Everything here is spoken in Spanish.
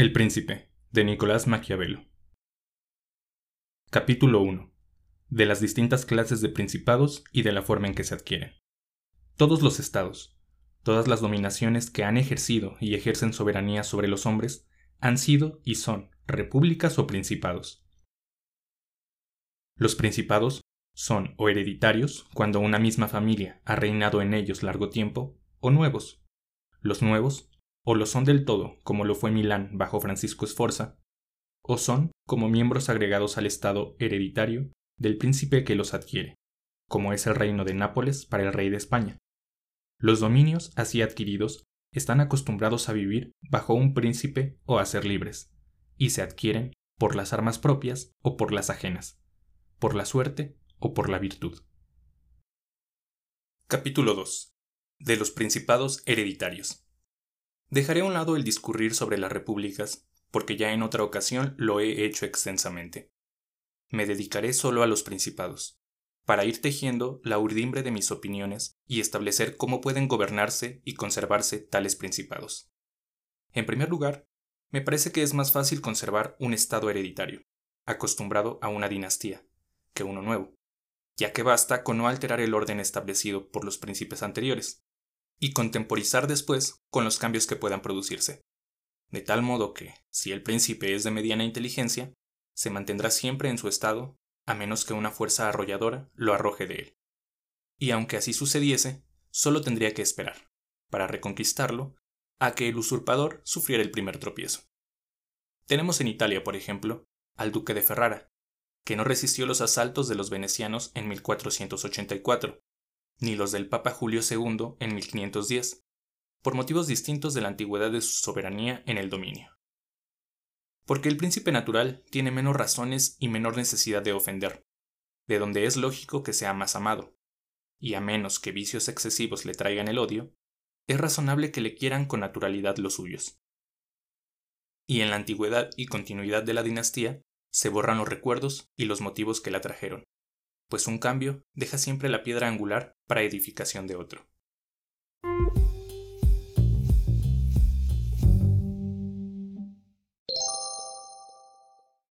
El Príncipe, de Nicolás Maquiavelo. Capítulo 1. De las distintas clases de principados y de la forma en que se adquieren. Todos los estados, todas las dominaciones que han ejercido y ejercen soberanía sobre los hombres, han sido y son repúblicas o principados. Los principados son o hereditarios, cuando una misma familia ha reinado en ellos largo tiempo, o nuevos. Los nuevos o lo son del todo, como lo fue Milán bajo Francisco Esforza, o son como miembros agregados al Estado hereditario del príncipe que los adquiere, como es el reino de Nápoles para el rey de España. Los dominios así adquiridos están acostumbrados a vivir bajo un príncipe o a ser libres, y se adquieren por las armas propias o por las ajenas, por la suerte o por la virtud. Capítulo 2. De los principados hereditarios. Dejaré a un lado el discurrir sobre las repúblicas, porque ya en otra ocasión lo he hecho extensamente. Me dedicaré solo a los principados, para ir tejiendo la urdimbre de mis opiniones y establecer cómo pueden gobernarse y conservarse tales principados. En primer lugar, me parece que es más fácil conservar un estado hereditario, acostumbrado a una dinastía, que uno nuevo, ya que basta con no alterar el orden establecido por los príncipes anteriores, y contemporizar después con los cambios que puedan producirse. De tal modo que, si el príncipe es de mediana inteligencia, se mantendrá siempre en su estado, a menos que una fuerza arrolladora lo arroje de él. Y aunque así sucediese, solo tendría que esperar, para reconquistarlo, a que el usurpador sufriera el primer tropiezo. Tenemos en Italia, por ejemplo, al duque de Ferrara, que no resistió los asaltos de los venecianos en 1484, ni los del Papa Julio II en 1510, por motivos distintos de la antigüedad de su soberanía en el dominio. Porque el príncipe natural tiene menos razones y menor necesidad de ofender, de donde es lógico que sea más amado, y a menos que vicios excesivos le traigan el odio, es razonable que le quieran con naturalidad los suyos. Y en la antigüedad y continuidad de la dinastía se borran los recuerdos y los motivos que la trajeron, pues un cambio deja siempre la piedra angular para edificación de otro.